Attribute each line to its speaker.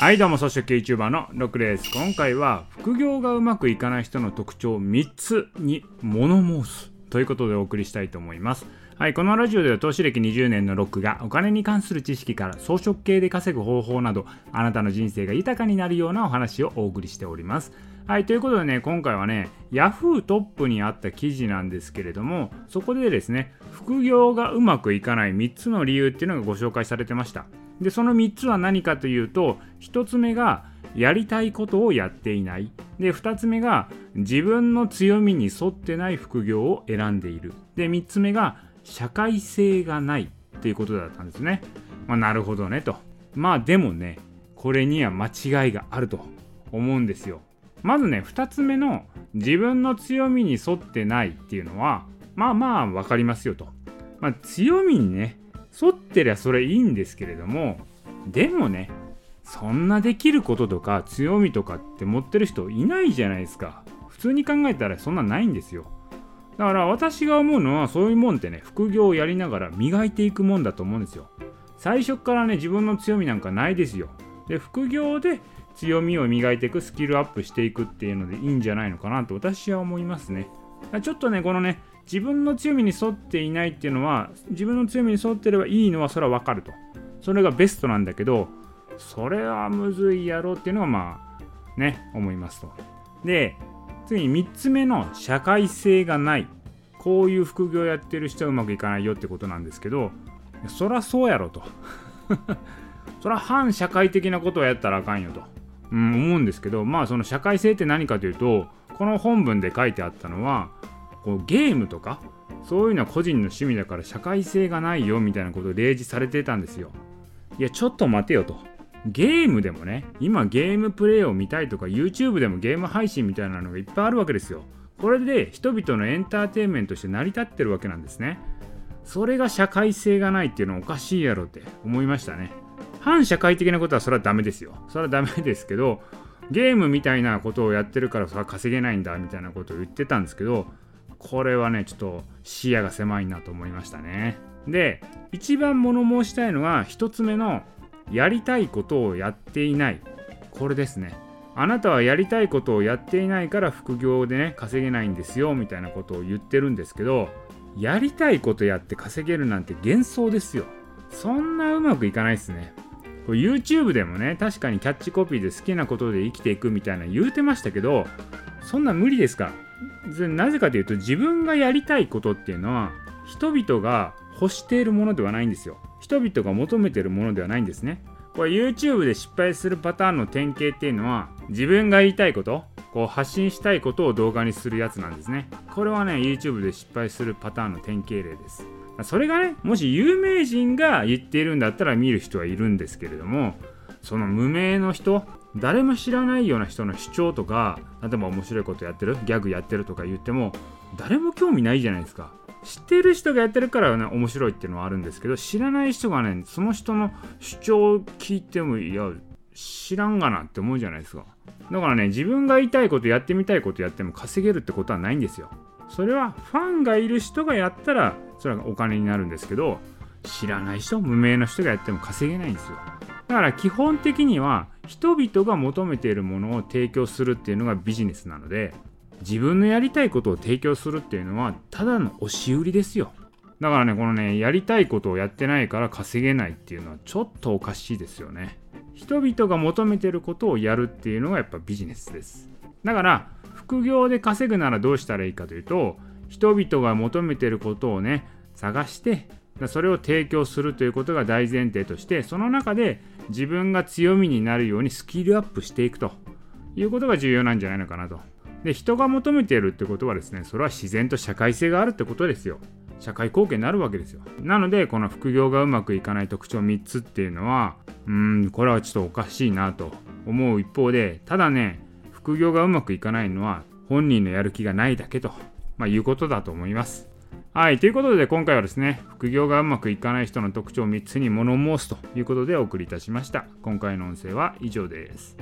Speaker 1: はいどうも草食系 YouTuber のロックです。今回は副業がうまくいかない人の特徴3つに物申すということでお送りしたいと思います。はいこのラジオでは投資歴20年のロックがお金に関する知識から装飾系で稼ぐ方法などあなたの人生が豊かになるようなお話をお送りしております。はいということでね今回はね Yahoo トップにあった記事なんですけれどもそこでですね副業がうまくいかない3つの理由っていうのがご紹介されてました。でその3つは何かというと1つ目がやりたいことをやっていない。で2つ目が自分の強みに沿ってない副業を選んでいる。で3つ目が社会性がないということだったんですね、まあ、なるほどねと。まあでもねこれには間違いがあると思うんですよ。まずね2つ目の自分の強みに沿ってないっていうのはまあまあ分かりますよと、まあ、強みにね沿ってりゃそれいいんですけれどもでもねそんなできることとか強みとかって持ってる人いないじゃないですか。普通に考えたらそんなないんですよ。だから私が思うのはそういうもんってね副業をやりながら磨いていくもんだと思うんですよ。最初からね自分の強みなんかないですよ。で副業で強みを磨いていくスキルアップしていくっていうのでいいんじゃないのかなと私は思いますね。ちょっとねこのね自分の強みに沿っていないっていうのは自分の強みに沿ってればいいのはそれはわかると。それがベストなんだけどそれはむずいやろっていうのはまあね思いますと。で次に3つ目の社会性がない。こういう副業やってる人はうまくいかないよってことなんですけどそらそうやろと。そら反社会的なことをやったらあかんよと、うん、思うんですけどまあその社会性って何かというとこの本文で書いてあったのはこうゲームとかそういうのは個人の趣味だから社会性がないよみたいなことを例示されてたんですよ。いやちょっと待てよと。ゲームでもね今ゲームプレイを見たいとか YouTube でもゲーム配信みたいなのがいっぱいあるわけですよ。これで人々のエンターテインメントとして成り立ってるわけなんですね。それが社会性がないっていうのはおかしいやろって思いましたね。反社会的なことはそれはダメですよ。それはダメですけどゲームみたいなことをやってるからそれは稼げないんだみたいなことを言ってたんですけどこれはねちょっと視野が狭いなと思いましたね。で一番物申したいのは1つ目のやりたいことをやっていない。これですね。あなたはやりたいことをやっていないから副業でね稼げないんですよみたいなことを言ってるんですけどやりたいことやって稼げるなんて幻想ですよ。そんなうまくいかないですね。これ YouTube でもね確かにキャッチコピーで好きなことで生きていくみたいな言うてましたけどそんな無理ですか？らなぜかというと自分がやりたいことっていうのは人々が欲しているものではないんですよ。人々が求めているものではないんですね。これ YouTube で失敗するパターンの典型っていうのは自分が言いたいことこう発信したいことを動画にするやつなんですね。これはね YouTube で失敗するパターンの典型例です。それがねもし有名人が言っているんだったら見る人はいるんですけれどもその無名の人誰も知らないような人の主張とか例えば面白いことやってるギャグやってるとか言っても誰も興味ないじゃないですか。知ってる人がやってるからね面白いっていうのはあるんですけど知らない人がねその人の主張を聞いてもいや知らんがなって思うじゃないですか。だからね自分が言いたいことやってみたいことやっても稼げるってことはないんですよ。それはファンがいる人がやったらそれはお金になるんですけど知らない人無名の人がやっても稼げないんですよ。だから基本的には人々が求めているものを提供するっていうのがビジネスなので自分のやりたいことを提供するっていうのはただの押し売りですよ。だからねこのねやりたいことをやってないから稼げないっていうのはちょっとおかしいですよね。人々が求めてることをやるっていうのがやっぱビジネスです。だから副業で稼ぐならどうしたらいいかというと人々が求めてることをね探してそれを提供するということが大前提としてその中で自分が強みになるようにスキルアップしていくということが重要なんじゃないのかなと。で人が求めているってことはですねそれは自然と社会性があるってことですよ。社会貢献になるわけですよ。なのでこの副業がうまくいかない特徴3つっていうのはうんこれはちょっとおかしいなと思う一方でただね副業がうまくいかないのは本人のやる気がないだけと、まあ、いうことだと思います。はい。ということで、今回はですね、副業がうまくいかない人の特徴を3つに物申すということでお送りいたしました。今回の音声は以上です。